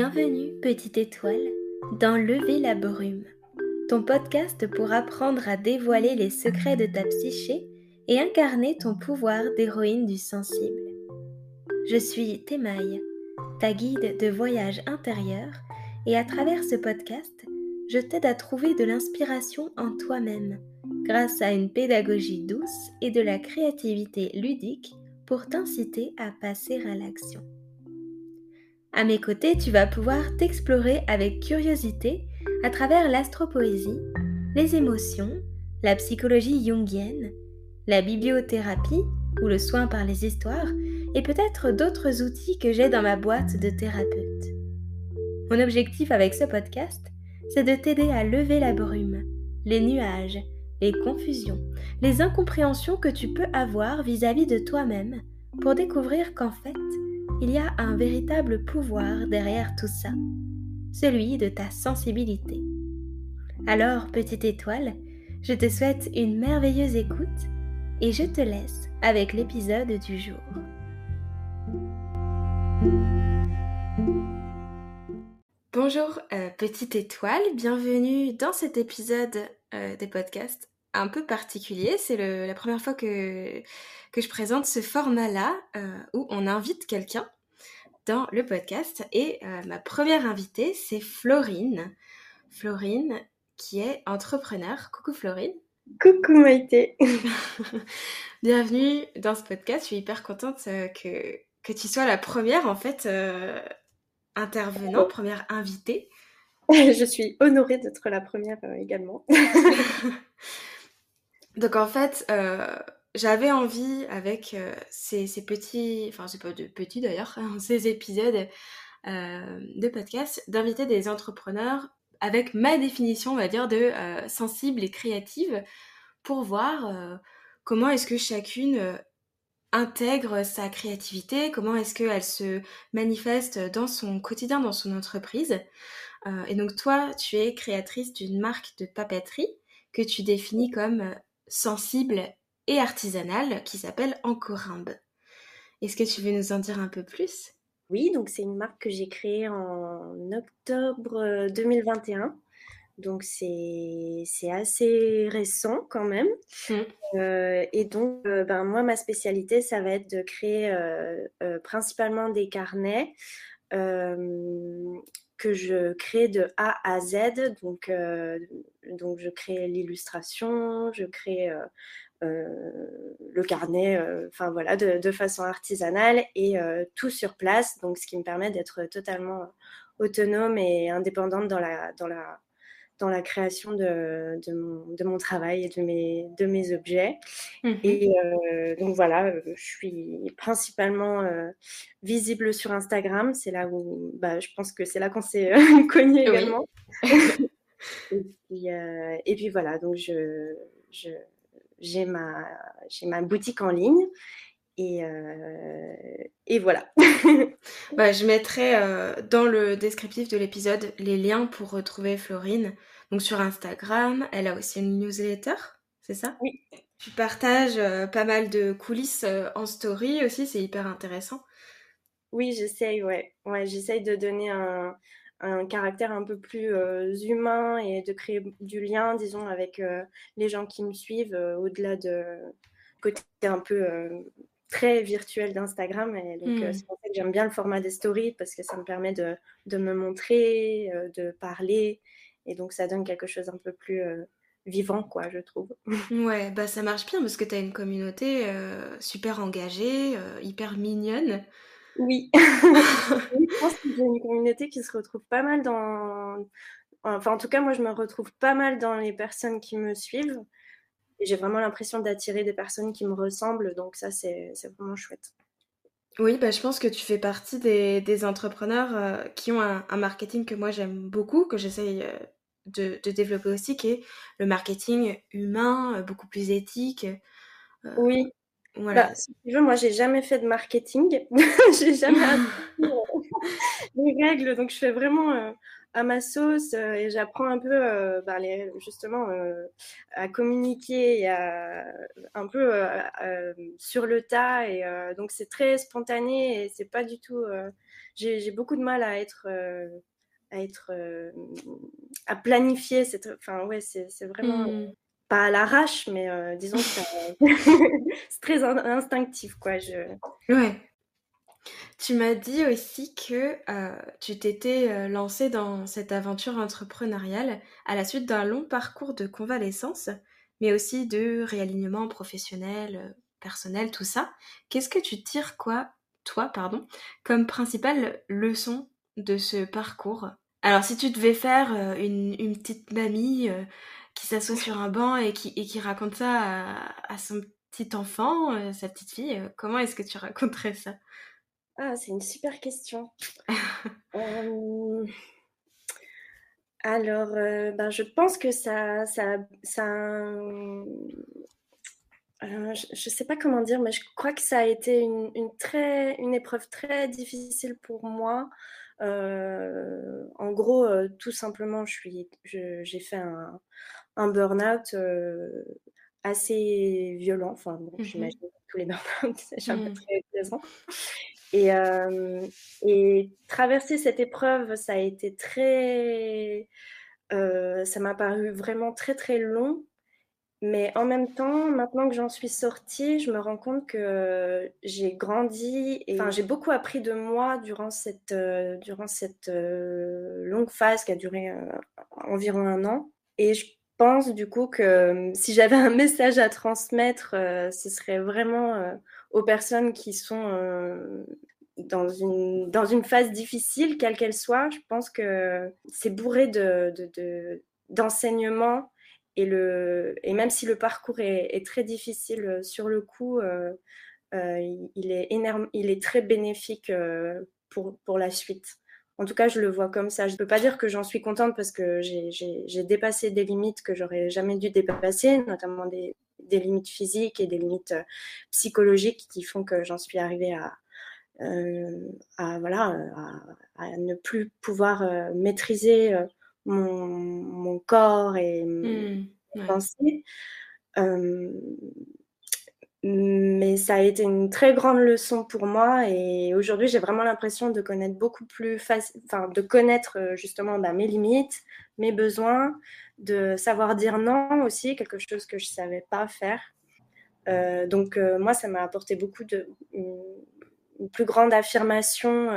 Bienvenue, petite étoile, dans Lever la brume, ton podcast pour apprendre à dévoiler les secrets de ta psyché et incarner ton pouvoir d'héroïne du sensible. Je suis Temaille, ta guide de voyage intérieur, et à travers ce podcast, je t'aide à trouver de l'inspiration en toi-même grâce à une pédagogie douce et de la créativité ludique pour t'inciter à passer à l'action. À mes côtés, tu vas pouvoir t'explorer avec curiosité à travers l'astropoésie, les émotions, la psychologie jungienne, la bibliothérapie ou le soin par les histoires et peut-être d'autres outils que j'ai dans ma boîte de thérapeute. Mon objectif avec ce podcast, c'est de t'aider à lever la brume, les nuages, les confusions, les incompréhensions que tu peux avoir vis-à-vis de toi-même pour découvrir qu'en fait, il y a un véritable pouvoir derrière tout ça, celui de ta sensibilité. Alors, petite étoile, je te souhaite une merveilleuse écoute et je te laisse avec l'épisode du jour. Bonjour euh, petite étoile, bienvenue dans cet épisode euh, des podcasts un peu particulier. C'est la première fois que, que je présente ce format-là euh, où on invite quelqu'un dans le podcast. Et euh, ma première invitée, c'est Florine. Florine qui est entrepreneur. Coucou Florine. Coucou Maïté. Bienvenue dans ce podcast. Je suis hyper contente euh, que, que tu sois la première en fait intervenant, première invitée. Je suis honorée d'être la première également. Donc en fait, euh, j'avais envie avec euh, ces, petits, enfin c'est pas de petits d'ailleurs, hein, ces épisodes euh, de podcast, d'inviter des entrepreneurs avec ma définition, on va dire, de sensible et créative pour voir comment est-ce que chacune intègre sa créativité, comment est-ce qu'elle se manifeste dans son quotidien, dans son entreprise. et donc toi, tu es créatrice d'une marque de papeterie que tu définis comme sensible et artisanale qui s'appelle Encorimbe. Est-ce que tu veux nous en dire un peu plus? Oui, donc c'est une marque que j'ai créée en octobre 2021. Euh, donc c'est assez récent quand même. Mmh. Euh, et donc euh, ben, moi ma spécialité ça va être de créer principalement des carnets que je crée de A à Z. Donc, euh, je crée l'illustration, je crée euh, euh, le carnet, enfin voilà, de, façon artisanale et tout sur place. Donc, ce qui me permet d'être totalement autonome et indépendante dans la, dans la création de, de, mon, travail et de mes, de mes objets. Mmh et euh, donc voilà, euh, je suis principalement euh, visible sur Instagram. C'est là où bah, je pense que c'est là qu'on s'est connus également. et, puis, voilà, donc je, je, j'ai, ma, j'ai ma boutique en ligne. Et, et, voilà. bah, je mettrai dans le descriptif de l'épisode les liens pour retrouver Florine. Donc sur Instagram, elle a aussi une newsletter, c'est ça? Oui. Tu partages euh, pas mal de coulisses euh, en story aussi, c'est hyper intéressant. Oui, j'essaye, ouais. ouais j'essaye de donner un, caractère un peu plus euh, humain et de créer du lien, disons, avec les gens qui me suivent, au-delà de côté un peu très virtuel d'Instagram. Et donc, hmm. c'est pour ça que j'aime bien le format des stories parce que ça me permet de, de me montrer, de parler et donc, ça donne quelque chose un peu plus euh, vivant, quoi, je trouve. Ouais, bah ça marche bien parce que tu as une communauté euh, super engagée, euh, hyper mignonne. Oui. je pense que j'ai une communauté qui se retrouve pas mal dans. Enfin, en tout cas, moi, je me retrouve pas mal dans les personnes qui me suivent. J'ai vraiment l'impression d'attirer des personnes qui me ressemblent. Donc, ça, c'est vraiment chouette. Oui, bah, je pense que tu fais partie des, entrepreneurs qui ont un, marketing que moi j'aime beaucoup, que j'essaye de, développer aussi, qui est le marketing humain, euh, beaucoup plus éthique. Euh, oui. Voilà. Bah, si tu veux, moi, j'ai jamais fait de marketing. j'ai jamais les règles. Donc, je fais vraiment à ma sauce et j'apprends un peu bah, justement à communiquer et un peu sur le tas. Et donc c'est très spontané et c'est pas du tout. J'ai beaucoup de mal à être à être à planifier. Enfin ouais, c'est vraiment. Mmh pas à l'arrache, mais euh, disons que c'est très instinctif, quoi. Je... Ouais. Tu m'as dit aussi que euh, tu t'étais euh, lancée dans cette aventure entrepreneuriale à la suite d'un long parcours de convalescence, mais aussi de réalignement professionnel, personnel, tout ça. Qu'est-ce que tu tires, quoi, toi, pardon, comme principale leçon de ce parcours? Alors, si tu devais faire une, petite mamie qui s'assoit sur un banc et qui, et raconte ça à, son petit enfant, euh, sa petite fille, euh, comment est-ce que tu raconterais ça? Ah, c'est une super question. Euh, alors, ben, je pense que ça... ça, ça je ne sais pas comment dire, mais je crois que ça a été une, une très, une épreuve très difficile pour moi. en gros, tout simplement, j'ai fait un, un burn-out euh, assez violent. Enfin, bon, mmh j'imagine tous les burn-out, c'est jamais mmh. très plaisant. Et, euh, et, traverser cette épreuve, ça a été très. Euh, ça m'a paru vraiment très très long. Mais en même temps, maintenant que j'en suis sortie, je me rends compte que j'ai grandi et j'ai beaucoup appris de moi durant cette, durant cette longue phase qui a duré environ un an. Et je pense du coup que euh, si j'avais un message à transmettre, euh, ce serait vraiment euh, aux personnes qui sont dans, une, dans une phase difficile, quelle qu'elle soit. Je pense que c'est bourré de, d'enseignements. et, le, et même si le parcours est, très difficile sur le coup, il, est énorme, il est très bénéfique pour, pour la suite. En tout cas, je le vois comme ça. Je ne peux pas dire que j'en suis contente parce que j'ai dépassé des limites que j'aurais jamais dû dépasser, notamment des, limites physiques et des limites euh, psychologiques qui font que j'en suis arrivée à, euh, voilà, à, ne plus pouvoir euh, maîtriser mon, corps et mmh, mes pensées. Mais ça a été une très grande leçon pour moi et aujourd'hui j'ai vraiment l'impression de connaître beaucoup plus facile, enfin de connaître euh, justement bah, mes limites, mes besoins, de savoir dire non aussi, quelque chose que je ne savais pas faire. Euh, donc euh, moi ça m'a apporté beaucoup de plus grande affirmation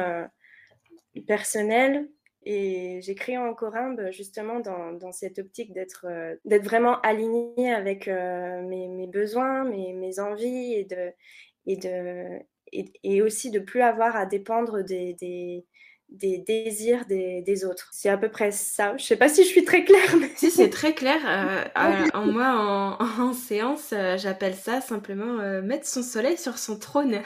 personnelle et j'ai créé en Corimbe justement dans, cette optique d'être euh, vraiment alignée avec euh, mes, besoins, mes, envies et, de, et, de, et, aussi de plus avoir à dépendre des, des désirs des, des autres. C'est à peu près ça. Je sais pas si je suis très claire. Mais... Si, c'est très clair. Euh, en moi, en, en séance, euh, j'appelle ça simplement euh, mettre son soleil sur son trône.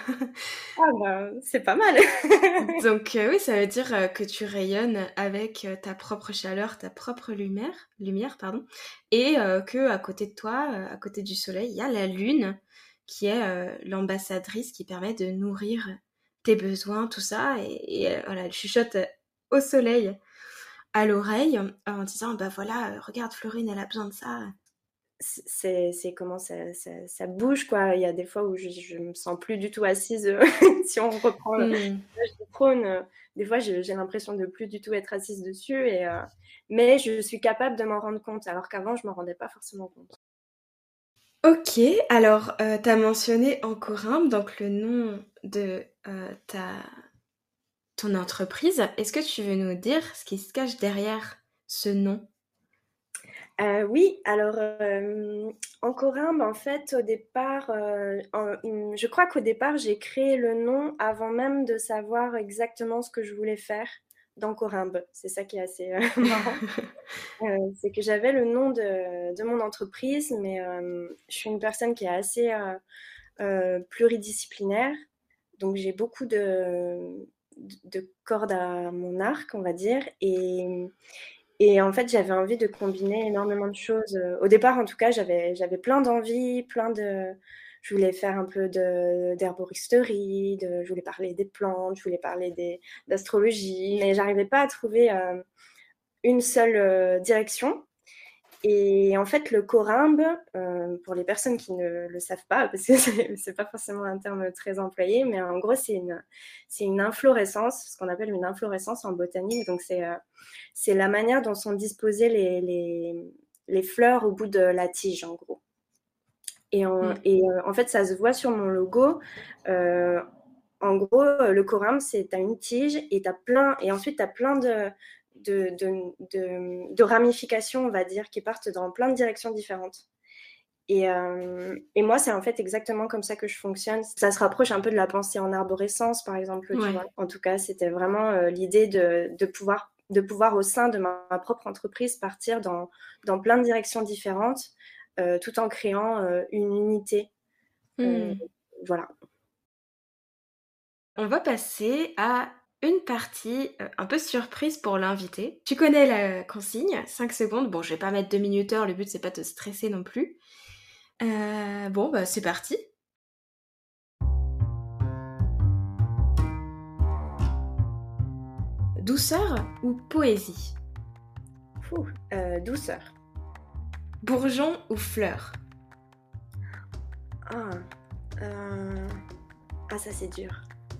ah bah, c'est pas mal. Donc oui, ça veut dire que tu rayonnes avec ta propre chaleur, ta propre lumière, lumière pardon, et que à côté de toi, à côté du soleil, il y a la lune qui est l'ambassadrice qui permet de nourrir tes besoins, tout ça. Et, euh, voilà, elle chuchote euh, au soleil à l'oreille en disant bah voilà, regarde Florine, elle a besoin de ça. C'est comment ça, ça, bouge quoi. Il y a des fois où je, je me sens plus du tout assise. si on reprend mmh. le trône, des fois j'ai l'impression de plus du tout être assise dessus. Et, euh, mais je suis capable de m'en rendre compte alors qu'avant je m'en rendais pas forcément compte. Ok, alors tu as mentionné Encorimbe, donc le nom de euh, ta, ton entreprise. Est-ce que tu veux nous dire ce qui se cache derrière ce nom? Euh, oui, alors euh, en Corimbe, en fait, au départ, je crois qu'au départ, j'ai créé le nom avant même de savoir exactement ce que je voulais faire dans Corimbe. C'est ça qui est assez marrant. c'est que j'avais le nom de, de, mon entreprise, mais je suis une personne qui est assez pluridisciplinaire. Donc j'ai beaucoup de, de, cordes à mon arc, on va dire. Et, et en fait, j'avais envie de combiner énormément de choses. Au départ, en tout cas, j'avais plein d'envies, plein de... Je voulais faire un peu d'herboristerie, je voulais parler des plantes, je voulais parler d'astrologie, mais j'arrivais pas à trouver euh, une seule direction. Et en fait, le corymbe, pour les personnes qui ne le savent pas, parce que ce n'est pas forcément un terme très employé, mais en gros, c'est une, une inflorescence, ce qu'on appelle une inflorescence en botanique. Donc, c'est la manière dont sont disposées les, les, fleurs au bout de la tige, en gros. Et, en, mm. et en fait, ça se voit sur mon logo. en gros, le corymbe, c'est tu as une tige et, as plein, et ensuite, tu as plein de, de, ramifications, on va dire, qui partent dans plein de directions différentes. Et, euh, moi, c'est en fait exactement comme ça que je fonctionne. Ça se rapproche un peu de la pensée en arborescence, par exemple. En tout cas, c'était vraiment euh, l'idée de, pouvoir, de pouvoir, au sein de ma, propre entreprise, partir dans, dans, plein de directions différentes, euh, tout en créant une unité. Hmm. voilà. On va passer à une partie euh, un peu surprise pour l'invité. Tu connais la consigne, 5 secondes. Bon, je vais pas mettre 2 minutes heure, le but c'est pas de te stresser non plus. Euh, bon, bah c'est parti. Douceur ou poésie? Euh, douceur. Bourgeon ou fleur ah, ah, ça c'est dur.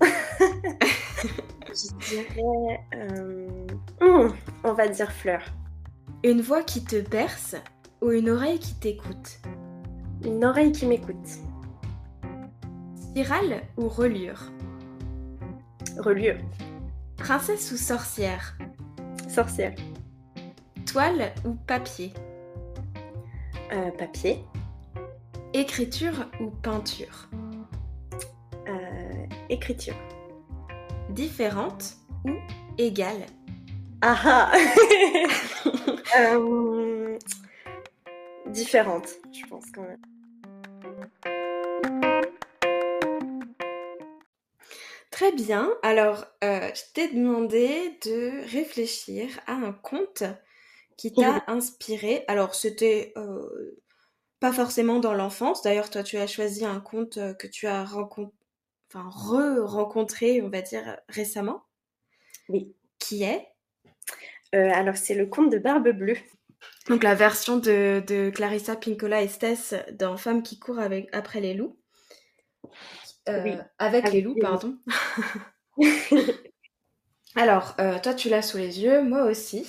Je dirais. Euh, hmm, on va dire fleur. Une voix qui te berce ou une oreille qui t'écoute? Une oreille qui m'écoute. Spirale ou reliure? Reliure. Princesse ou sorcière? Sorcière. Toile ou papier? Euh, Papier. Écriture ou peinture? Euh, Écriture différente ou égale? Ah, ah. euh, Différente, je pense quand même. Très bien. Alors, je t'ai demandé de réfléchir à un conte qui t'a inspiré. Alors, c'était euh, pas forcément dans l'enfance. D'ailleurs, toi, tu as choisi un conte que tu as rencontré enfin re-rencontré, on va dire, récemment. Oui. Qui est? Euh, Alors, c'est le conte de Barbe Bleue. Donc, la version de, Clarissa Pinkola Estes dans Femme qui court avec, après les loups. Euh, oui. Avec, les loups, pardon. Alors, euh, toi, tu l'as sous les yeux, moi aussi.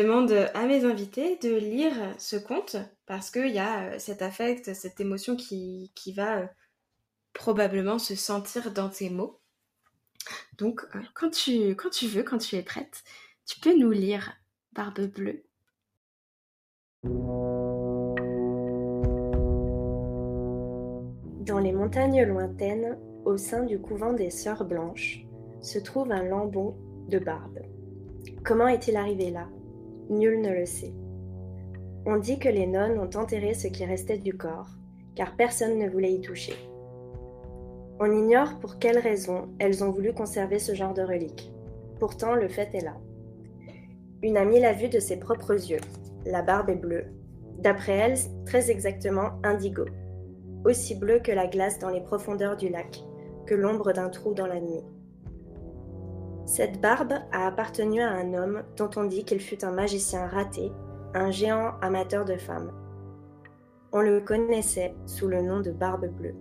Je demande à mes invités de lire ce conte parce qu'il y a cet affect, cette émotion qui, qui va probablement se sentir dans tes mots. Donc, euh, quand, tu, quand tu veux, quand tu es prête, tu peux nous lire Barbe Bleue. Dans les montagnes lointaines, au sein du couvent des Sœurs Blanches, se trouve un lambon de barbe. Comment est-il arrivé là? Nul ne le sait. On dit que les nonnes ont enterré ce qui restait du corps, car personne ne voulait y toucher. On ignore pour quelles raisons elles ont voulu conserver ce genre de relique. Pourtant, le fait est là. Une amie l'a vue de ses propres yeux. La barbe est bleue. D'après elle, très exactement indigo. Aussi bleu que la glace dans les profondeurs du lac, que l'ombre d'un trou dans la nuit. Cette barbe a appartenu à un homme dont on dit qu'il fut un magicien raté, un géant amateur de femmes. On le connaissait sous le nom de Barbe Bleue.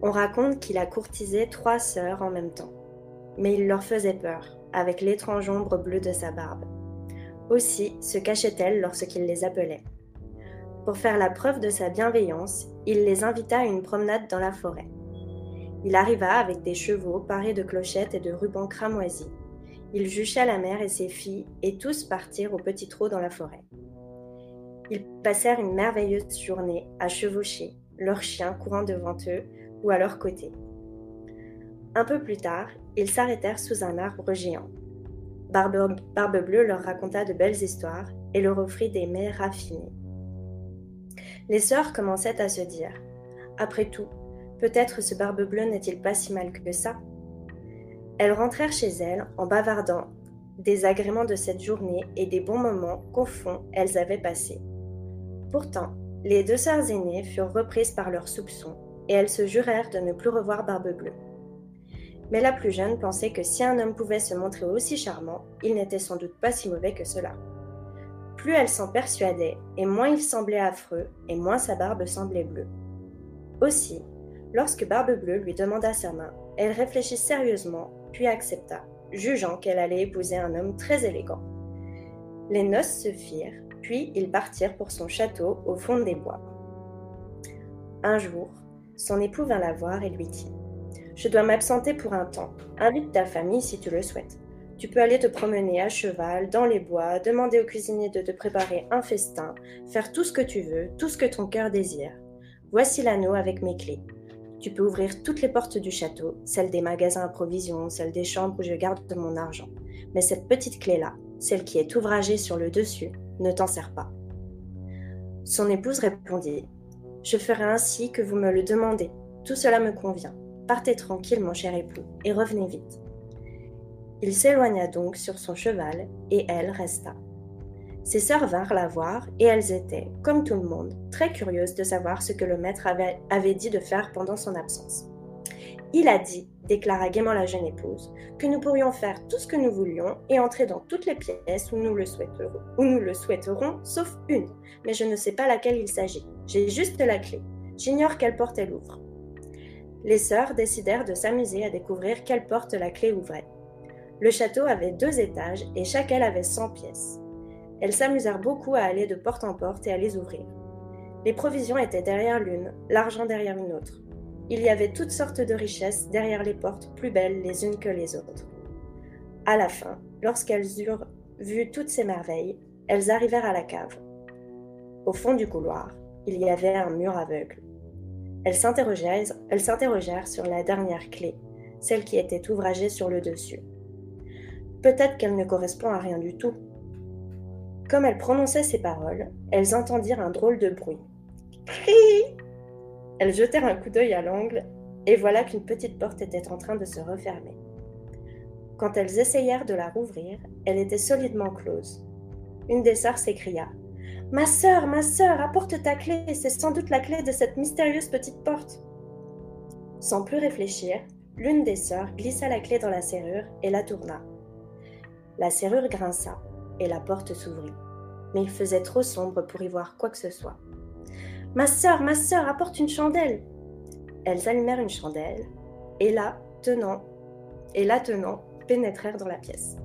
On raconte qu'il a courtisé trois sœurs en même temps, mais il leur faisait peur, avec l'étrange ombre bleue de sa barbe. Aussi se cachait-elle lorsqu'il les appelait. Pour faire la preuve de sa bienveillance, il les invita à une promenade dans la forêt. Il arriva avec des chevaux parés de clochettes et de rubans cramoisis. Il jucha la mère et ses filles, et tous partirent au petit trot dans la forêt. Ils passèrent une merveilleuse journée à chevaucher, leurs chiens courant devant eux, ou à leur côté. Un peu plus tard, ils s'arrêtèrent sous un arbre géant. Barbe, Barbe Bleue leur raconta de belles histoires et leur offrit des mets raffinés. Les sœurs commençaient à se dire Après tout, peut-être ce Barbe Bleue n'est-il pas si mal que ça Elles rentrèrent chez elles en bavardant des agréments de cette journée et des bons moments qu'au fond elles avaient passés. Pourtant, les deux sœurs aînées furent reprises par leurs soupçons et elles se jurèrent de ne plus revoir Barbe Bleue. Mais la plus jeune pensait que si un homme pouvait se montrer aussi charmant, il n'était sans doute pas si mauvais que cela. Plus elle s'en persuadait, et moins il semblait affreux, et moins sa barbe semblait bleue. Aussi, lorsque Barbe Bleue lui demanda sa main, elle réfléchit sérieusement, puis accepta, jugeant qu'elle allait épouser un homme très élégant. Les noces se firent, puis ils partirent pour son château au fond des bois. Un jour, son époux vint la voir et lui dit Je dois m'absenter pour un temps. Invite ta famille si tu le souhaites. Tu peux aller te promener à cheval, dans les bois, demander au cuisinier de te préparer un festin, faire tout ce que tu veux, tout ce que ton cœur désire. Voici l'anneau avec mes clés. Tu peux ouvrir toutes les portes du château, celles des magasins à provisions, celles des chambres où je garde mon argent. Mais cette petite clé-là, celle qui est ouvragée sur le dessus, ne t'en sert pas. Son épouse répondit Je ferai ainsi que vous me le demandez. Tout cela me convient. Partez tranquille, mon cher époux, et revenez vite. Il s'éloigna donc sur son cheval, et elle resta. Ses sœurs vinrent la voir, et elles étaient, comme tout le monde, très curieuses de savoir ce que le maître avait, dit de faire pendant son absence. Il a dit, déclara gaiement la jeune épouse, que nous pourrions faire tout ce que nous voulions et entrer dans toutes les pièces où nous le souhaiterons, sauf une, mais je ne sais pas laquelle il s'agit. J'ai juste la clé. J'ignore quelle porte elle ouvre. Les sœurs décidèrent de s'amuser à découvrir quelle porte la clé ouvrait. Le château avait deux étages et chacun avait cent pièces. Elles s'amusèrent beaucoup à aller de porte en porte et à les ouvrir. Les provisions étaient derrière l'une, l'argent derrière une autre. Il y avait toutes sortes de richesses derrière les portes plus belles les unes que les autres. À la fin, lorsqu'elles eurent vu toutes ces merveilles, elles arrivèrent à la cave. Au fond du couloir, il y avait un mur aveugle. Elles s'interrogèrent sur la dernière clé, celle qui était ouvragée sur le dessus. Peut-être qu'elle ne correspond à rien du tout. Comme elles prononçaient ces paroles, elles entendirent un drôle de bruit. Elles jetèrent un coup d'œil à l'angle, et voilà qu'une petite porte était en train de se refermer. Quand elles essayèrent de la rouvrir, elle était solidement close. Une des sœurs s'écria Ma sœur, ma sœur, apporte ta clé, c'est sans doute la clé de cette mystérieuse petite porte. Sans plus réfléchir, l'une des sœurs glissa la clé dans la serrure et la tourna. La serrure grinça et la porte s'ouvrit, mais il faisait trop sombre pour y voir quoi que ce soit. Ma sœur, ma sœur, apporte une chandelle. Elles allumèrent une chandelle, et là, tenant, et là tenant, pénétrèrent dans la pièce.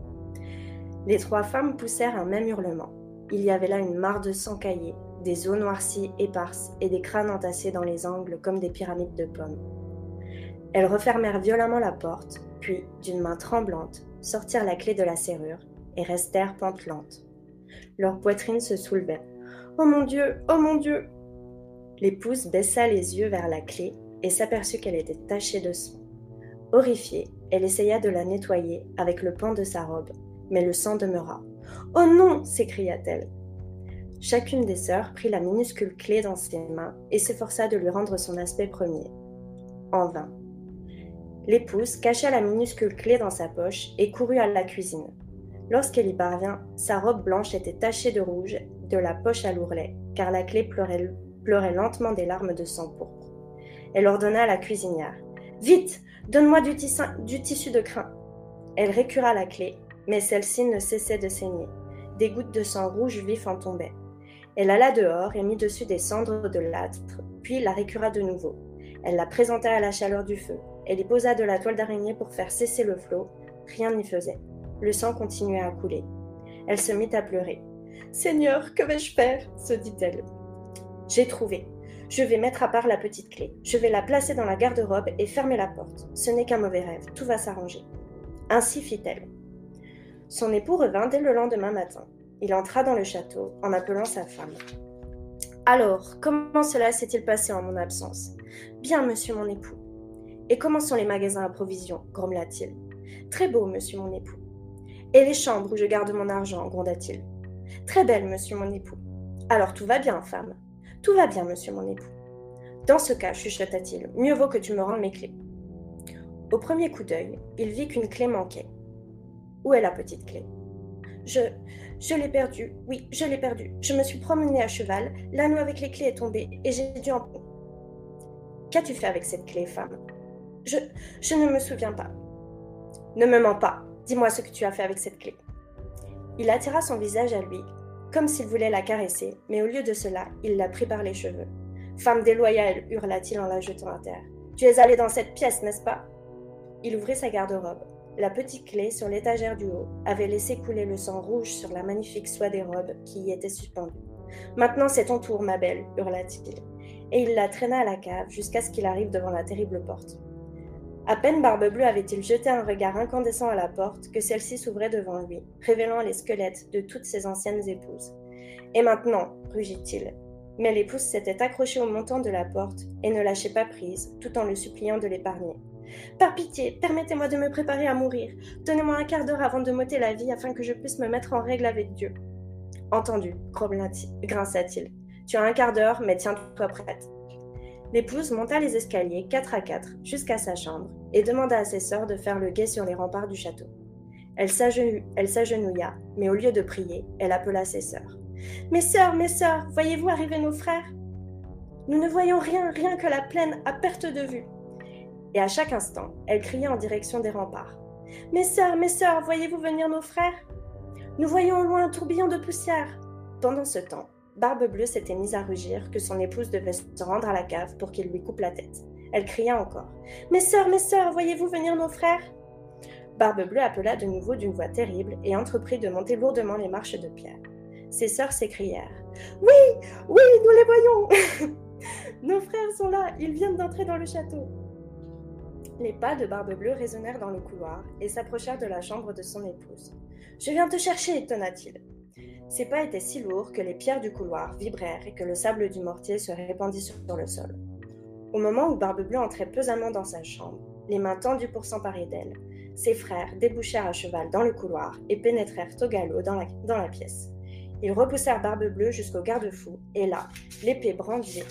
Les trois femmes poussèrent un même hurlement. Il y avait là une mare de sang caillé, des eaux noircies éparses et des crânes entassés dans les angles comme des pyramides de pommes. Elles refermèrent violemment la porte, puis, d'une main tremblante, sortirent la clé de la serrure restèrent pantelantes. Leur poitrine se soulevait. Oh mon Dieu, oh mon Dieu L'épouse baissa les yeux vers la clé et s'aperçut qu'elle était tachée de sang. Horrifiée, elle essaya de la nettoyer avec le pan de sa robe, mais le sang demeura. Oh non s'écria-t-elle. Chacune des sœurs prit la minuscule clé dans ses mains et s'efforça de lui rendre son aspect premier. En vain. L'épouse cacha la minuscule clé dans sa poche et courut à la cuisine. Lorsqu'elle y parvint, sa robe blanche était tachée de rouge de la poche à l'ourlet, car la clé pleurait lentement des larmes de sang pourpre. Elle ordonna à la cuisinière Vite, donne-moi du, du, tissu de crin. Elle récura la clé, mais celle-ci ne cessait de saigner. Des gouttes de sang rouge vif en tombaient. Elle alla dehors et mit dessus des cendres de l'âtre, puis la récura de nouveau. Elle la présenta à la chaleur du feu. Elle y posa de la toile d'araignée pour faire cesser le flot. Rien n'y faisait. Le sang continuait à couler. Elle se mit à pleurer. Seigneur, que vais-je faire? se dit-elle. J'ai trouvé. Je vais mettre à part la petite clé. Je vais la placer dans la garde-robe et fermer la porte. Ce n'est qu'un mauvais rêve. Tout va s'arranger. Ainsi fit-elle. Son époux revint dès le lendemain matin. Il entra dans le château en appelant sa femme. Alors, comment cela s'est-il passé en mon absence Bien, monsieur mon époux. Et comment sont les magasins à provisions? grommela-t-il. Très beau, monsieur mon époux. Et les chambres où je garde mon argent gronda-t-il. Très belle, monsieur mon époux. Alors tout va bien, femme. Tout va bien, monsieur mon époux. Dans ce cas, chuchota-t-il, mieux vaut que tu me rendes mes clés. Au premier coup d'œil, il vit qu'une clé manquait. Où est la petite clé? Je. Je l'ai perdue, oui, je l'ai perdue. Je me suis promenée à cheval, l'anneau avec les clés est tombé et j'ai dû en. Qu'as-tu fait avec cette clé, femme? Je. Je ne me souviens pas. Ne me mens pas. Dis-moi ce que tu as fait avec cette clé. Il attira son visage à lui, comme s'il voulait la caresser, mais au lieu de cela, il la prit par les cheveux. Femme déloyale, hurla-t-il en la jetant à terre. Tu es allée dans cette pièce, n'est-ce pas? Il ouvrit sa garde-robe. La petite clé sur l'étagère du haut avait laissé couler le sang rouge sur la magnifique soie des robes qui y était suspendue. Maintenant c'est ton tour, ma belle, hurla-t-il, et il la traîna à la cave jusqu'à ce qu'il arrive devant la terrible porte. À peine Barbe-Bleue avait-il jeté un regard incandescent à la porte que celle-ci s'ouvrait devant lui, révélant les squelettes de toutes ses anciennes épouses. Et maintenant, rugit-il. Mais l'épouse s'était accrochée au montant de la porte et ne lâchait pas prise, tout en le suppliant de l'épargner. Par pitié, permettez-moi de me préparer à mourir. Donnez-moi un quart d'heure avant de m'ôter la vie afin que je puisse me mettre en règle avec Dieu. Entendu, grinça-t-il. Tu as un quart d'heure, mais tiens-toi prête. L'épouse monta les escaliers quatre à quatre jusqu'à sa chambre et demanda à ses sœurs de faire le guet sur les remparts du château. Elle s'agenouilla, mais au lieu de prier, elle appela ses sœurs. Mes sœurs, mes sœurs, voyez-vous arriver nos frères? Nous ne voyons rien, rien que la plaine à perte de vue et à chaque instant, elle criait en direction des remparts. Mes sœurs, mes sœurs, voyez-vous venir nos frères? Nous voyons au loin un tourbillon de poussière. Pendant ce temps, Barbe Bleue s'était mise à rugir que son épouse devait se rendre à la cave pour qu'il lui coupe la tête. Elle cria encore. Mes sœurs, mes sœurs, voyez-vous venir nos frères? Barbe Bleue appela de nouveau d'une voix terrible et entreprit de monter lourdement les marches de pierre. Ses sœurs s'écrièrent. Oui, oui, nous les voyons Nos frères sont là, ils viennent d'entrer dans le château. Les pas de Barbe Bleue résonnèrent dans le couloir et s'approchèrent de la chambre de son épouse. Je viens te chercher, tonna-t-il. Ses pas étaient si lourds que les pierres du couloir vibrèrent et que le sable du mortier se répandit sur le sol. Au moment où Barbe Bleue entrait pesamment dans sa chambre, les mains tendues pour s'emparer d'elle, ses frères débouchèrent à cheval dans le couloir et pénétrèrent au galop dans la, pièce. Ils repoussèrent Barbe Bleue jusqu'au garde-fou, et là, l'épée brandie,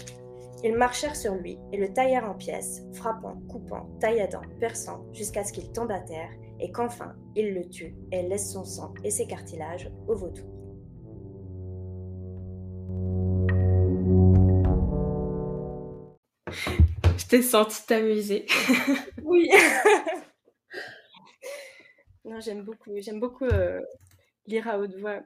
ils marchèrent sur lui et le taillèrent en pièces, frappant, coupant, tailladant, perçant, jusqu'à ce qu'il tombe à terre et qu'enfin ils le tuent et laissent son sang et ses cartilages au vautour. T'ai senti t'amuser. oui. non, j'aime beaucoup, j'aime beaucoup euh, lire à haute voix.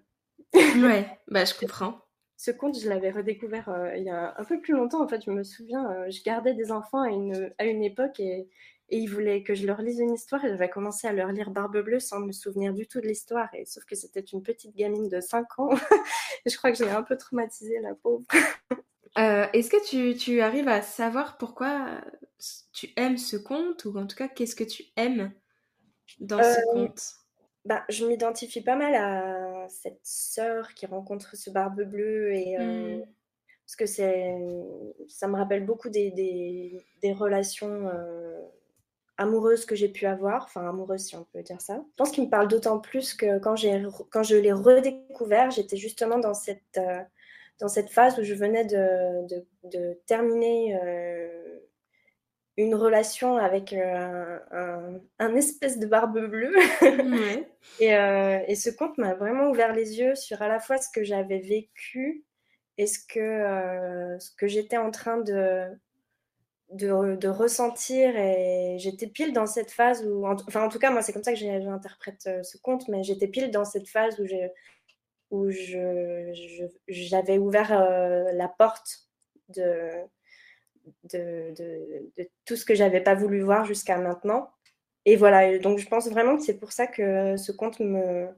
ouais, bah je comprends ce conte, je l'avais redécouvert euh, il y a un peu plus longtemps. En fait, je me souviens, euh, je gardais des enfants à une, à une époque et, et, ils voulaient que je leur lise une histoire. Et j'avais commencé à leur lire Barbe Bleue sans me souvenir du tout de l'histoire. Et sauf que c'était une petite gamine de 5 ans. je crois que je l'ai un peu traumatisée, la pauvre. Euh, est-ce que tu, tu, arrives à savoir pourquoi tu aimes ce conte ou en tout cas qu'est-ce que tu aimes dans ce conte? bah, je m'identifie pas mal à cette sœur qui rencontre ce barbe bleue et euh, mmh. parce que c'est ça me rappelle beaucoup des, des, des relations euh, amoureuses que j'ai pu avoir, enfin amoureuses si on peut dire ça. Je pense qu'il me parle d'autant plus que quand quand je l'ai redécouvert, j'étais justement dans cette euh, dans cette phase où je venais de, de, de terminer une relation avec euh, un, espèce de barbe bleue. et, euh, et, ce conte m'a vraiment ouvert les yeux sur à la fois ce que j'avais vécu et ce que, euh, ce que j'étais en train de, de, de ressentir. Et j'étais pile dans cette phase où, enfin en tout cas moi c'est comme ça que j'interprète ce conte, mais j'étais pile dans cette phase où j'ai où j'avais ouvert la porte de, de, de, tout ce que j'avais pas voulu voir jusqu'à maintenant. Et voilà, donc je pense vraiment que c'est pour ça que ce conte me,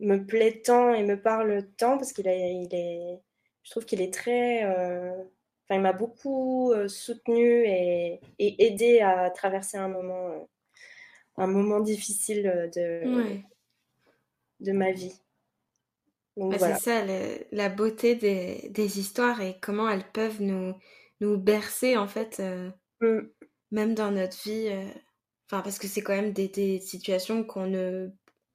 me plaît tant et me parle tant, parce qu'il il est, je trouve qu'il est très... Euh, enfin, il m'a beaucoup euh, soutenu et, et, aidé à traverser un moment, euh, un moment difficile de, de ma vie. C'est ça, la beauté des, des, histoires et comment elles peuvent nous, nous bercer en fait, euh, mmh. même dans notre vie. Euh, enfin, parce que c'est quand même des, situations qu'on ne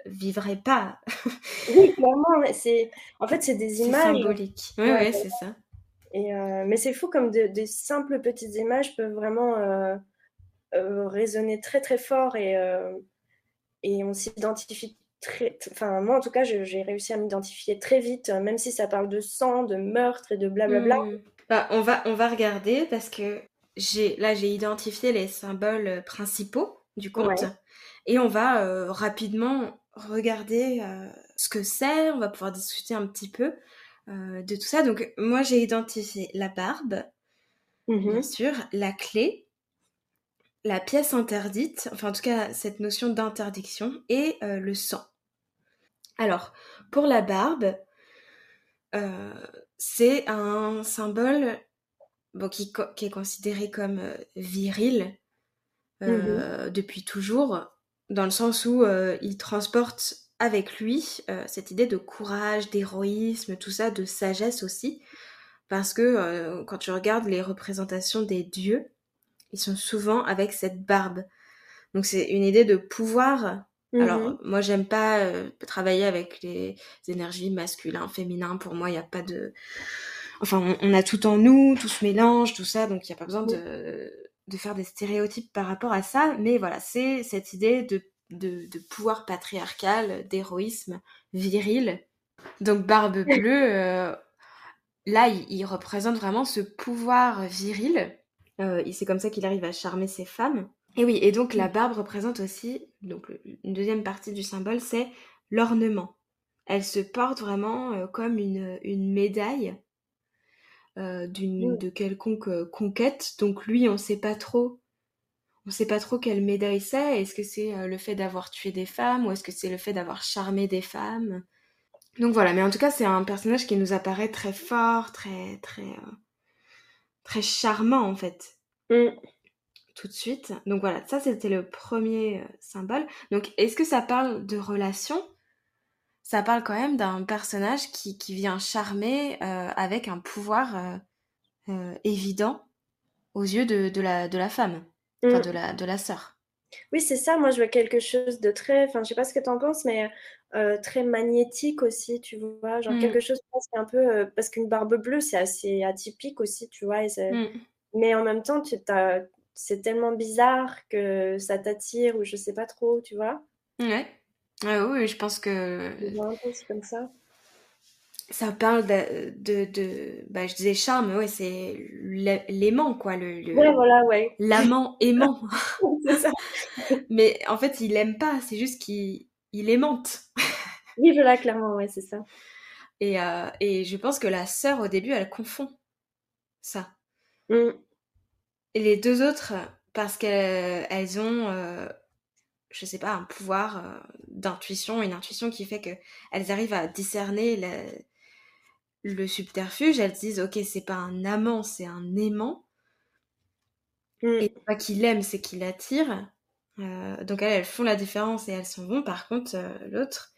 vivrait pas. oui, clairement. C'est en fait c'est des images symboliques. Oui, ouais, c'est ça. Et euh, mais c'est fou comme de, des simples petites images peuvent vraiment résonner très très fort et et on s'identifie très. Enfin moi en tout cas j'ai réussi à m'identifier très vite, même si ça parle de sang, de meurtre et de blablabla. Mmh. Bah, on, va, on va regarder parce que j'ai là j'ai identifié les symboles principaux du conte. Et on va rapidement regarder ce que c'est, on va pouvoir discuter un petit peu de tout ça. Donc moi j'ai identifié la barbe, bien mmh sûr, la clé, la pièce interdite, enfin en tout cas cette notion d'interdiction, et le sang. Alors, pour la barbe, c'est un symbole bon, qui, est considéré comme viril mmh depuis toujours, dans le sens où il transporte avec lui cette idée de courage, d'héroïsme, tout ça, de sagesse aussi. Parce que quand tu regardes les représentations des dieux, ils sont souvent avec cette barbe. Donc c'est une idée de pouvoir. Alors mmh moi j'aime pas travailler avec les énergies masculines, féminines. Pour moi il n'y a pas de... Enfin on, a tout en nous, tout se mélange, tout ça. Donc il n'y a pas besoin de, de faire des stéréotypes par rapport à ça. Mais voilà, c'est cette idée de de, pouvoir patriarcal, d'héroïsme viril. Donc Barbe Bleue, euh, là, il, représente vraiment ce pouvoir viril. Euh, c'est comme ça qu'il arrive à charmer ses femmes. Et oui, et donc la barbe représente aussi, donc une deuxième partie du symbole, c'est l'ornement. Elle se porte vraiment euh, comme une, une médaille d'une de quelconque conquête. Donc lui, on ne sait pas trop on sait pas trop quelle médaille c'est. Est-ce que c'est euh, le fait d'avoir tué des femmes ou est-ce que c'est le fait d'avoir charmé des femmes? Donc voilà, mais en tout cas, c'est un personnage qui nous apparaît très fort, très très euh, très charmant en fait. Mm. Tout de suite. Donc voilà, ça c'était le premier euh, symbole. Donc est-ce que ça parle de relation Ça parle quand même d'un personnage qui, vient charmer avec un pouvoir évident aux yeux de, la, de la femme. Mm. de la, de la sœur. Oui, c'est ça. Moi, je vois quelque chose de très, enfin, je sais pas ce que tu en penses, mais euh, très magnétique aussi, tu vois. Genre mm. quelque chose qui un peu, euh, parce qu'une barbe bleue, c'est assez atypique aussi, tu vois. Mm. Mais en même temps, tu c'est tellement bizarre que ça t'attire ou je sais pas trop, tu vois. Ouais. oui, je pense que. C'est comme ça ça parle de, de, de, bah, je disais charme, ouais, c'est l'aimant, quoi, le, ouais, voilà, ouais. l'amant aimant. ça. Mais en fait, il aime pas, c'est juste qu'il il aimante. oui, voilà, clairement, ouais, c'est ça. Et, euh, et je pense que la sœur, au début, elle confond ça. Mm. Et les deux autres, parce qu'elles elles ont, euh, je sais pas, un pouvoir euh, d'intuition, une intuition qui fait qu'elles arrivent à discerner la, le subterfuge, elles disent ok c'est pas un amant, c'est un aimant. Mm. Et pas qu'il aime, c'est qu'il attire. Euh, donc elles, elles font la différence et elles sont vont. Par contre, euh, l'autre,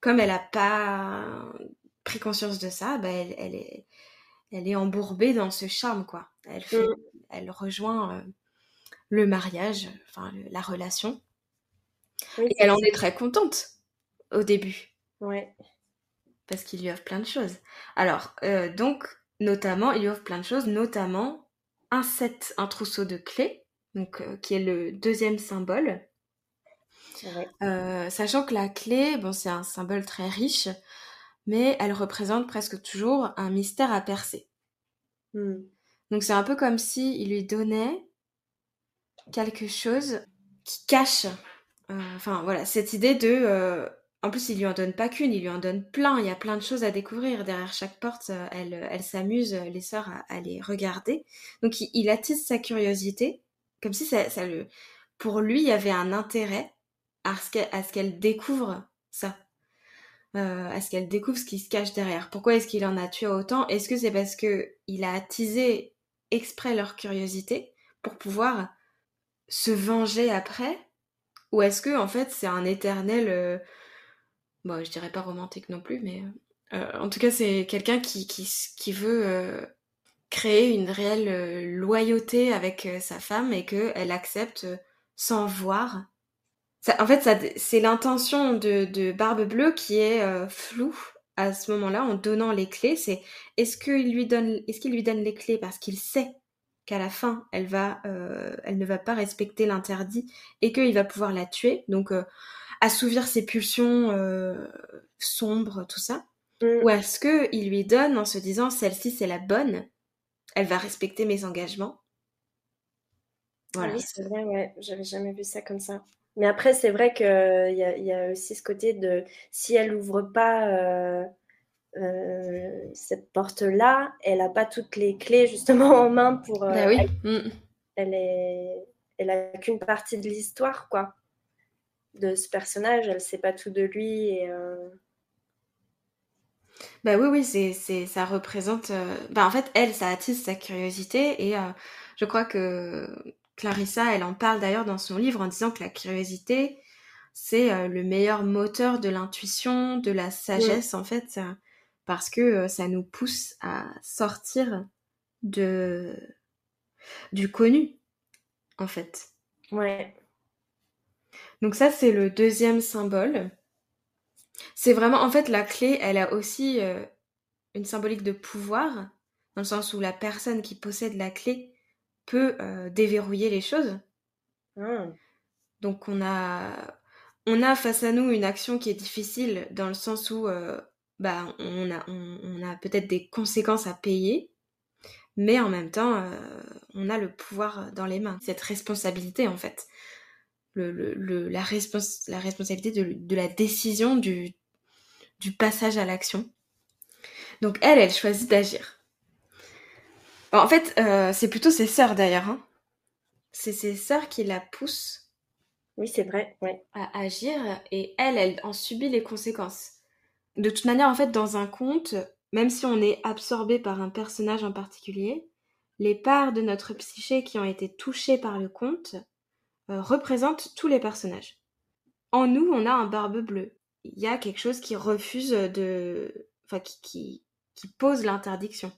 comme elle a pas pris conscience de ça, bah, elle, elle, est, elle est embourbée dans ce charme quoi. Elle, fait, mm. Elle rejoint euh, le mariage, enfin la relation. et elle en est très contente au début. Ouais parce qu'il lui offre plein de choses. Alors, euh, donc, notamment, il lui offre plein de choses, notamment un set, un trousseau de clés, donc, euh, qui est le deuxième symbole. Euh, sachant que la clé, bon, c'est un symbole très riche, mais elle représente presque toujours un mystère à percer. Hmm. Donc c'est un peu comme si il lui donnait quelque chose qui cache, enfin voilà, cette idée de en plus, il lui en donne pas qu'une, il lui en donne plein. Il y a plein de choses à découvrir. Derrière chaque porte, euh, elle, elle s'amuse, les sœurs, à, les regarder. Donc, il, attise sa curiosité, comme si ça, le, pour lui, il y avait un intérêt à ce qu'elle découvre ça. Euh, à ce qu'elle découvre ce qui se cache derrière. Pourquoi est-ce qu'il en a tué autant? Est-ce que c'est parce que il a attisé exprès leur curiosité pour pouvoir se venger après? Ou est-ce que en fait c'est un éternel euh, bon, je dirais pas romantique non plus, mais euh, en tout cas, c'est quelqu'un qui, qui, veut euh, créer une réelle euh, loyauté avec sa femme et qu'elle accepte sans voir. En fait, c'est l'intention de, de, Barbe Bleue qui est floue à ce moment-là en donnant les clés. C'est est-ce qu'il lui donne, est-ce qu'il lui donne les clés parce qu'il sait qu'à la fin, elle va, elle ne va pas respecter l'interdit et qu'il va pouvoir la tuer. Donc assouvir ses pulsions euh, sombres, tout ça mm. Ou est-ce qu'il lui donne en se disant celle-ci c'est la bonne, elle va respecter mes engagements? Voilà. Ah oui, c'est vrai, ouais. J'avais jamais vu ça comme ça. Mais après, c'est vrai qu'il y, a, y a aussi ce côté de si elle ouvre pas euh, euh, cette porte-là, elle n'a pas toutes les clés justement en main pour. Euh, bah oui. Elle, mm. elle, est, elle a qu'une partie de l'histoire, quoi, de ce personnage. Elle sait pas tout de lui et. Bah oui, oui, c'est, c'est, ça représente. Bah en fait, elle, ça attise sa curiosité et je crois que Clarissa, elle en parle d'ailleurs dans son livre en disant que la curiosité, c'est euh, le meilleur moteur de l'intuition, de la sagesse en fait, parce que euh, ça nous pousse à sortir de du connu en fait. Ouais. Donc ça c'est le deuxième symbole. C'est vraiment en fait la clé, elle a aussi euh, une symbolique de pouvoir dans le sens où la personne qui possède la clé peut euh, déverrouiller les choses. Ah. Donc on a, on a face à nous une action qui est difficile dans le sens où euh, bah, on a, on, a peut-être des conséquences à payer, mais en même temps, euh, on a le pouvoir dans les mains, cette responsabilité en fait. Le, le, la, la responsabilité de, de, la décision du, du passage à l'action. Donc elle, elle choisit d'agir. En fait, euh, c'est plutôt ses sœurs d'ailleurs. Hein. C'est ses sœurs qui la poussent. Oui, c'est vrai, ouais. À agir et elle, elle en subit les conséquences. De toute manière, en fait, dans un conte, même si on est absorbé par un personnage en particulier, les parts de notre psyché qui ont été touchées par le conte euh, représentent tous les personnages. En nous, on a un barbe bleu. Il y a quelque chose qui refuse de. Enfin, qui, qui pose l'interdiction.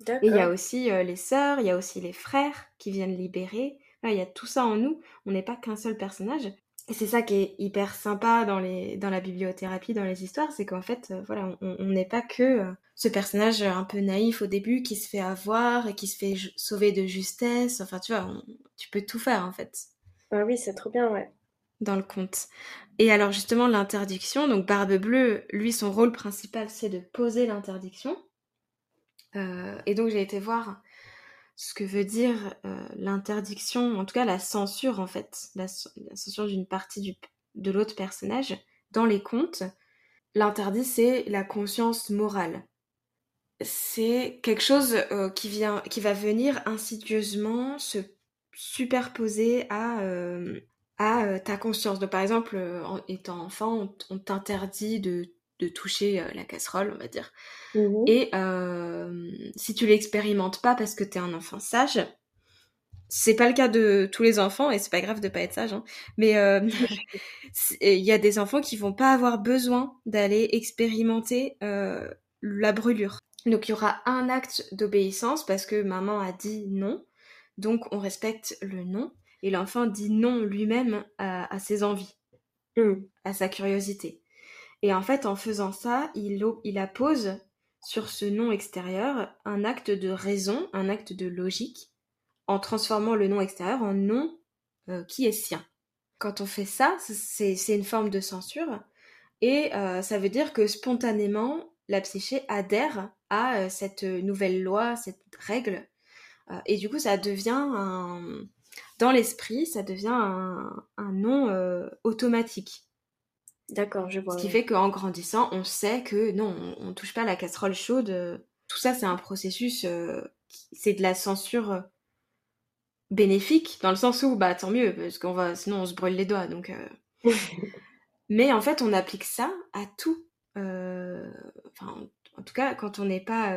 Et il y a aussi euh, les sœurs, il y a aussi les frères qui viennent libérer. il y a tout ça en nous. On n'est pas qu'un seul personnage. Et c'est ça qui est hyper sympa dans, les, dans la bibliothérapie, dans les histoires, c'est qu'en fait, euh, voilà, on n'est pas que euh, ce personnage un peu naïf au début qui se fait avoir et qui se fait sauver de justesse. Enfin, tu vois, tu peux tout faire en fait. Ah oui, c'est trop bien, ouais. Dans le conte. Et alors justement, l'interdiction, donc Barbe Bleue, lui, son rôle principal, c'est de poser l'interdiction. Euh, et donc j'ai été voir ce que veut dire euh, l'interdiction, en tout cas la censure en fait, la, censure d'une partie de l'autre personnage dans les contes. L'interdit, c'est la conscience morale. C'est quelque chose euh, qui, vient, qui va venir insidieusement se superposer à, à ta conscience. Donc, par exemple, en étant enfant, on t'interdit de de toucher euh, la casserole, on va dire. Mmh Et euh, si tu l'expérimentes pas parce que tu es un enfant sage, c'est pas le cas de tous les enfants et c'est pas grave de pas être sage, hein, mais euh, il y a des enfants qui vont pas avoir besoin d'aller expérimenter la brûlure. Donc il y aura un acte d'obéissance parce que maman a dit non, donc on respecte le non et l'enfant dit non lui-même à, ses envies, mmh. à sa curiosité. Et en fait, en faisant ça, il, il appose sur ce nom extérieur un acte de raison, un acte de logique, en transformant le nom extérieur en nom euh, qui est sien. Quand on fait ça, c'est une forme de censure, et euh, ça veut dire que spontanément, la psyché adhère à euh, cette nouvelle loi, cette règle, et du coup, ça devient un... Dans l'esprit, ça devient un, un nom automatique. D'accord, je vois. Ce qui fait qu'en grandissant, on sait que non, on, ne touche pas la casserole chaude. Tout ça, c'est un processus, euh, c'est de la censure euh, bénéfique, dans le sens où, bah tant mieux, parce qu'on va, sinon on se brûle les doigts. Donc, euh. mais en fait, on applique ça à tout. Enfin, en tout cas, quand on n'est pas,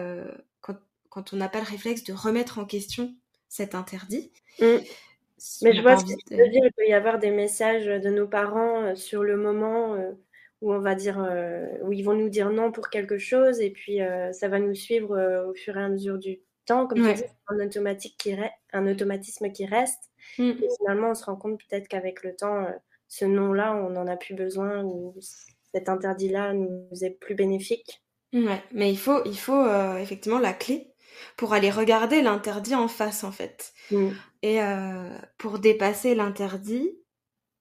quand, quand, on n'a pas le réflexe de remettre en question cet interdit. Mais je vois ce que tu veux dire. Il peut y avoir des messages de nos parents euh, sur le moment euh, où on va dire, euh, où ils vont nous dire non pour quelque chose, et puis ça va nous suivre au fur et à mesure du temps. Comme tu dis, c'est un, automatique qui un automatisme qui reste. Mmh. Et finalement, on se rend compte peut-être qu'avec le temps, ce nom-là, on n'en a plus besoin, ou cet interdit-là nous est plus bénéfique. Ouais, mais il faut, il faut effectivement la clé pour aller regarder l'interdit en face, en fait. Mmh. Et euh, pour dépasser l'interdit,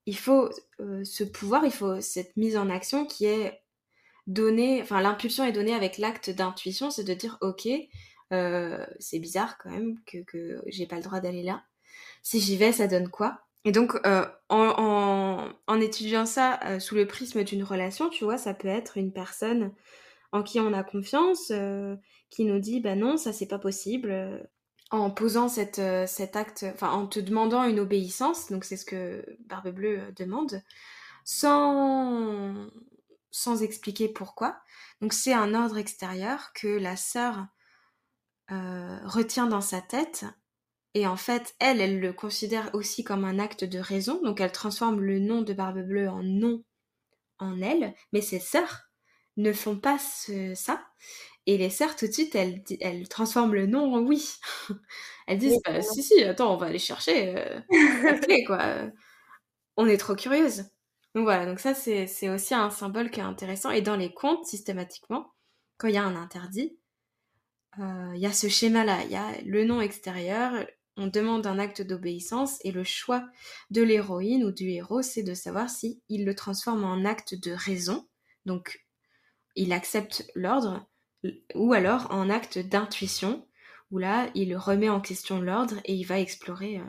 il faut euh, ce pouvoir, il faut cette mise en action qui est donnée, enfin l'impulsion est donnée avec l'acte d'intuition, c'est de dire ok, euh, c'est bizarre quand même que, que j'ai pas le droit d'aller là. si j'y vais, ça donne quoi? Et donc, en, en, étudiant ça sous le prisme d'une relation, tu vois, ça peut être une personne en qui on a confiance, euh, qui nous dit, bah non, ça c'est pas possible, en posant cette, cet acte, enfin en te demandant une obéissance, donc c'est ce que Barbe Bleue demande, sans, sans expliquer pourquoi. Donc c'est un ordre extérieur que la sœur retient dans sa tête et en fait, elle, elle le considère aussi comme un acte de raison, donc elle transforme le nom de Barbe Bleue en nom en elle, mais ses sœurs ne font pas ça. Et les sœurs, tout de suite, elles, elles transforment le nom en oui. elles disent, bah, si, si, attends, on va aller chercher. Euh, quoi. On est trop curieuse. Donc voilà, donc ça, c'est aussi un symbole qui est intéressant. Et dans les contes, systématiquement, quand il y a un interdit, euh, il y a ce schéma-là. Il y a le nom extérieur, on demande un acte d'obéissance et le choix de l'héroïne ou du héros, c'est de savoir si il le transforme en acte de raison, donc il accepte l'ordre, ou alors en acte d'intuition, où là, il remet en question l'ordre et il va explorer euh,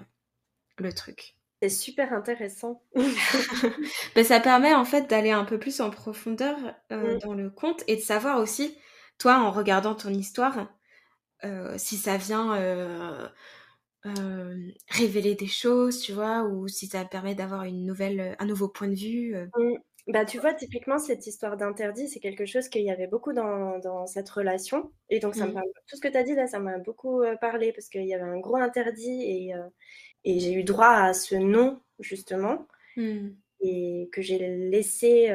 le truc. C'est super intéressant. ben, ça permet en fait d'aller un peu plus en profondeur euh, mm. dans le conte et de savoir aussi, toi, en regardant ton histoire, euh, si ça vient révéler des choses, tu vois, ou si ça permet d'avoir une nouvelle, un nouveau point de vue. Euh. Bah, tu vois, typiquement, cette histoire d'interdit, c'est quelque chose qu'il y avait beaucoup dans, dans cette relation. Et donc, ça me mmh. parle. Tout ce que tu as dit là, ça m'a beaucoup euh, parlé parce qu'il y avait un gros interdit et, et j'ai eu droit à ce nom, justement, mmh. et que j'ai laissé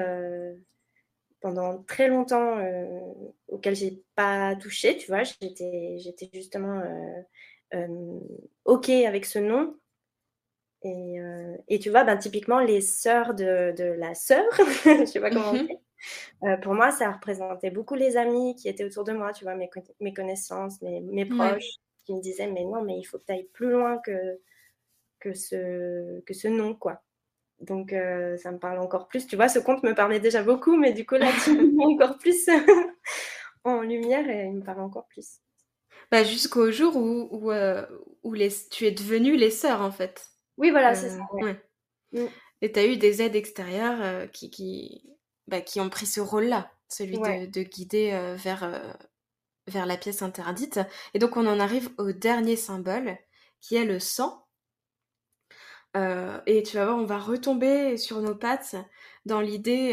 pendant très longtemps, auquel j'ai pas touché, tu vois. J'étais, j'étais justement euh, OK avec ce nom. Et, euh, et, tu vois, ben, typiquement, les sœurs de, de la sœur, je sais pas comment on mhm. dit, euh, pour moi, ça représentait beaucoup les amis qui étaient autour de moi, tu vois, mes, mes connaissances, mes, mes proches, qui me disaient, mais non, mais il faut que tu ailles plus loin que, que, ce, que ce nom, quoi. Donc, ça me parle encore plus. Tu vois, ce conte me parlait déjà beaucoup, mais du coup, là, tu me mets encore plus en lumière et il me parle encore plus. Bah, jusqu'au jour où, où, euh, où les, tu es devenue les sœurs, en fait. Oui, voilà, c'est ça. Ouais. Mm. Et tu as eu des aides extérieures euh, qui, qui, bah, qui ont pris ce rôle-là, celui de, de, guider euh, vers, vers la pièce interdite. Et donc, on en arrive au dernier symbole, qui est le sang. et tu vas voir, on va retomber sur nos pattes dans l'idée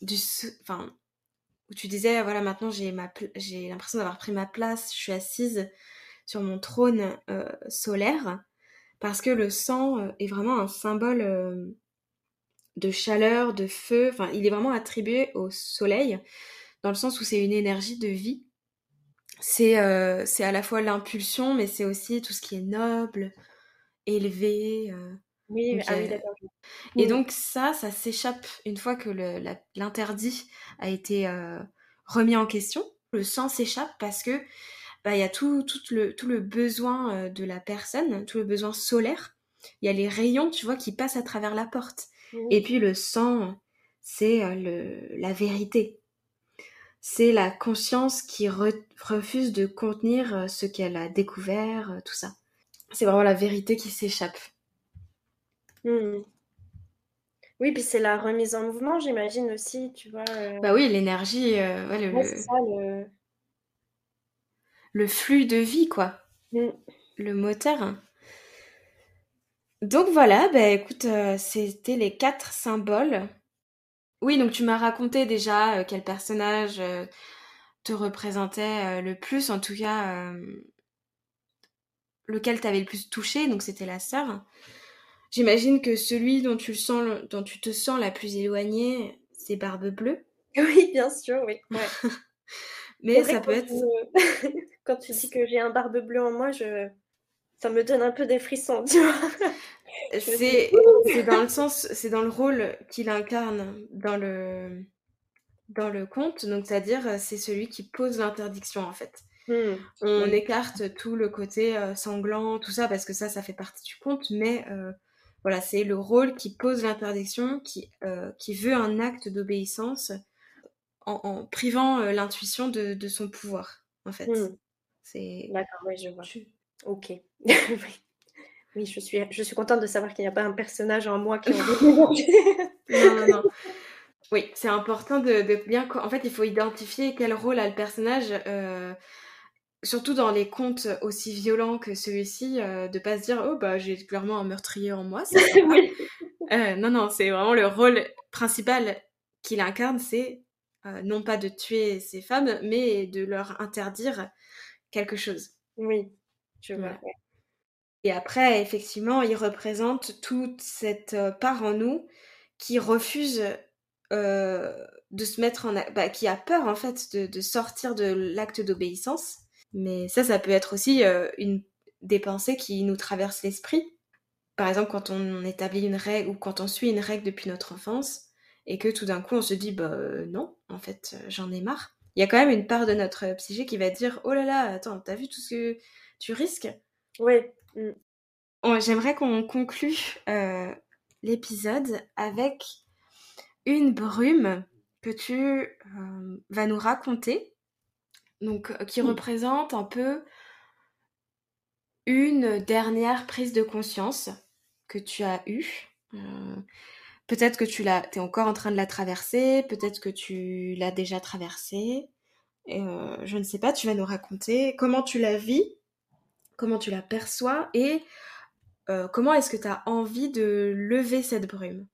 du... Enfin, où tu disais, voilà, maintenant j'ai l'impression d'avoir pris ma place, je suis assise sur mon trône euh, solaire, parce que le sang euh, est vraiment un symbole euh, de chaleur, de feu, enfin, il est vraiment attribué au soleil, dans le sens où c'est une énergie de vie. C'est, c'est à la fois l'impulsion, mais c'est aussi tout ce qui est noble, élevé, oui, ah oui d'accord. Et donc ça, ça s'échappe une fois que l'interdit a été euh, remis en question. Le sang s'échappe parce que bah, il y a tout, tout, le, tout le besoin euh, de la personne, tout le besoin solaire. Il y a les rayons, tu vois, qui passent à travers la porte. Et puis le sang, c'est euh, la vérité. C'est la conscience qui refuse de contenir ce qu'elle a découvert, tout ça. C'est vraiment la vérité qui s'échappe. Mmh. Oui, puis c'est la remise en mouvement, j'imagine aussi, tu vois. Euh. Bah oui, l'énergie, euh, le, le... flux de vie, quoi. Mmh. Le moteur. Donc voilà, bah écoute, euh, c'était les quatre symboles. Oui, donc tu m'as raconté déjà quel personnage te représentait le plus, en tout cas, lequel t'avait le plus touché, donc c'était la sœur. J'imagine que celui dont tu, sens, dont tu te sens la plus éloignée, c'est Barbe Bleue. Oui, bien sûr, oui. Mais ça peut être. quand tu dis que j'ai un Barbe Bleue en moi, je... ça me donne un peu des frissons, tu vois. c'est dans le sens, c'est dans le rôle qu'il incarne dans le dans le conte, donc c'est-à-dire c'est celui qui pose l'interdiction en fait. Hmm. On écarte tout le côté euh, sanglant, tout ça parce que ça, ça fait partie du conte, mais euh, voilà, c'est le rôle qui pose l'interdiction, qui, euh, qui veut un acte d'obéissance en, privant euh, l'intuition de, de, son pouvoir, en fait. C'est... D'accord, oui, je vois. Ok. Oui, je suis, je suis contente de savoir qu'il n'y a pas un personnage en moi qui Non, non, non. Oui, c'est important de, bien. En fait, il faut identifier quel rôle a le personnage. Euh, surtout dans les contes aussi violents que celui-ci, euh, de pas se dire oh bah j'ai clairement un meurtrier en moi. oui. Euh, non non, c'est vraiment le rôle principal qu'il incarne, c'est non pas de tuer ces femmes, mais de leur interdire quelque chose. Oui, je vois. Et après, effectivement, il représente toute cette part en nous qui refuse de se mettre en... Bah, qui a peur, en fait, de, sortir de l'acte d'obéissance. Mais ça, ça peut être aussi une des pensées qui nous traversent l'esprit. Par exemple, quand on établit une règle ou quand on suit une règle depuis notre enfance et que tout d'un coup on se dit bah non, en fait, j'en ai marre. Il y a quand même une part de notre psyché qui va dire oh là là, attends, t'as vu tout ce que tu risques? Oui. Mm. J'aimerais qu'on conclue euh, l'épisode avec une brume que tu euh, vas nous raconter, donc euh, qui représente un peu une dernière prise de conscience que tu as eue. Peut-être que tu l'as, es encore en train de la traverser, peut-être que tu l'as déjà traversée. je ne sais pas, tu vas nous raconter comment tu la vis comment tu la perçois et euh, comment est-ce que tu as envie de lever cette brume?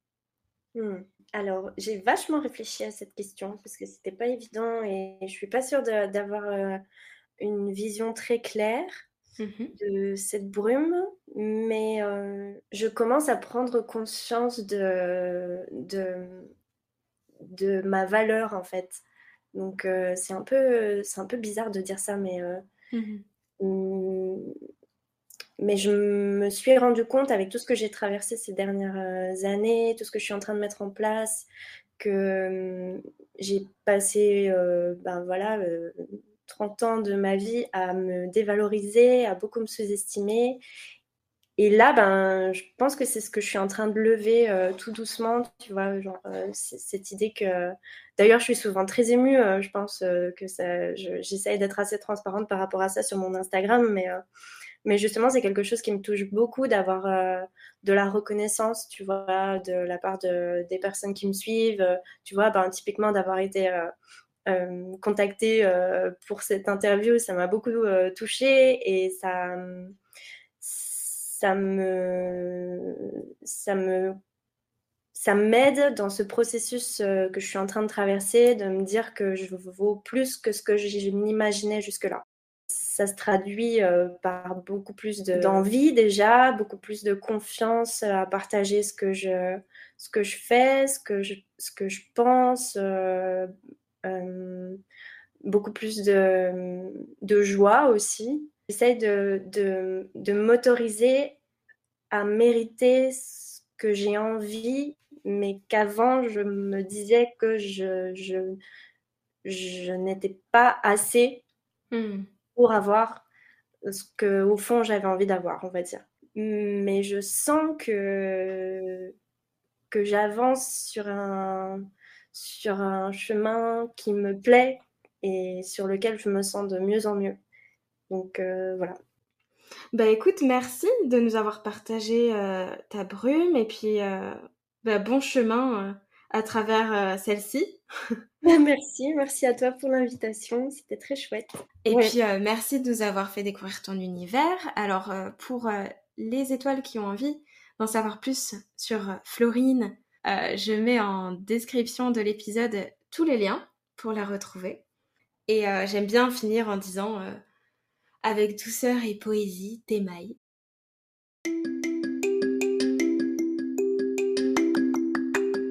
Hmm. Alors, j'ai vachement réfléchi à cette question parce que c'était pas évident et je suis pas sûre d'avoir euh, une vision très claire mmh de cette brume, mais euh, je commence à prendre conscience de, de, ma valeur en fait. Donc, c'est un, peu, un peu bizarre de dire ça, mais mmh mais je me suis rendu compte avec tout ce que j'ai traversé ces dernières euh, années, tout ce que je suis en train de mettre en place, que j'ai passé euh, ben voilà, 30 euh, ans de ma vie à me dévaloriser, à beaucoup me sous-estimer. Et là, ben, je pense que c'est ce que je suis en train de lever tout doucement, tu vois, genre, cette idée que... D'ailleurs, je suis souvent très émue, je pense que ça... J'essaye d'être assez transparente par rapport à ça sur mon Instagram, mais mais justement, c'est quelque chose qui me touche beaucoup d'avoir euh, de la reconnaissance, tu vois, de la part de, des personnes qui me suivent. Euh, tu vois, ben, typiquement d'avoir été euh, contactée pour cette interview, ça m'a beaucoup touchée et ça, ça me, ça me ça m'aide dans ce processus que je suis en train de traverser, de me dire que je vaux plus que ce que je n'imaginais jusque-là. Ça se traduit euh, par beaucoup plus d'envie déjà, beaucoup plus de confiance à partager ce que je, ce que je fais, ce que je, ce que je pense, euh, euh, beaucoup plus de, de joie aussi. J'essaye de, de, de m'autoriser à mériter ce que j'ai envie, mais qu'avant je me disais que je, je, je n'étais pas assez. Hmm pour avoir ce que au fond j'avais envie d'avoir, on va dire. Mais je sens que que j'avance sur un sur un chemin qui me plaît et sur lequel je me sens de mieux en mieux. Donc euh, voilà. Bah écoute, merci de nous avoir partagé euh, ta brume et puis euh, bah, bon chemin à travers celle-ci. merci, merci à toi pour l'invitation, c'était très chouette. Et puis merci de nous avoir fait découvrir ton univers. Alors pour les étoiles qui ont envie d'en savoir plus sur Florine, je mets en description de l'épisode tous les liens pour la retrouver. Et j'aime bien finir en disant avec douceur et poésie, t'émailles.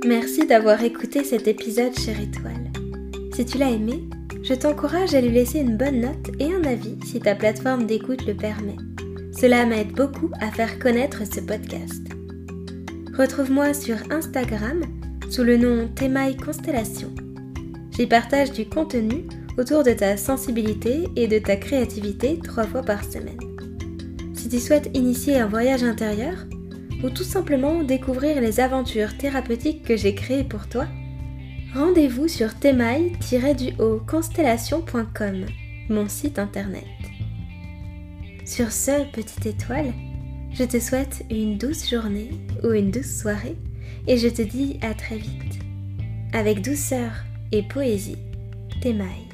Merci d'avoir écouté cet épisode, chère étoile. Si tu l'as aimé, je t'encourage à lui laisser une bonne note et un avis si ta plateforme d'écoute le permet. Cela m'aide beaucoup à faire connaître ce podcast. Retrouve-moi sur Instagram sous le nom Temaille Constellation. J'y partage du contenu autour de ta sensibilité et de ta créativité trois fois par semaine. Si tu souhaites initier un voyage intérieur, ou tout simplement découvrir les aventures thérapeutiques que j'ai créées pour toi, rendez-vous sur temaille-constellation.com, mon site internet. Sur ce, petite étoile, Je te souhaite une douce journée ou une douce soirée et je te dis à très vite. Avec douceur et poésie, tes mailles.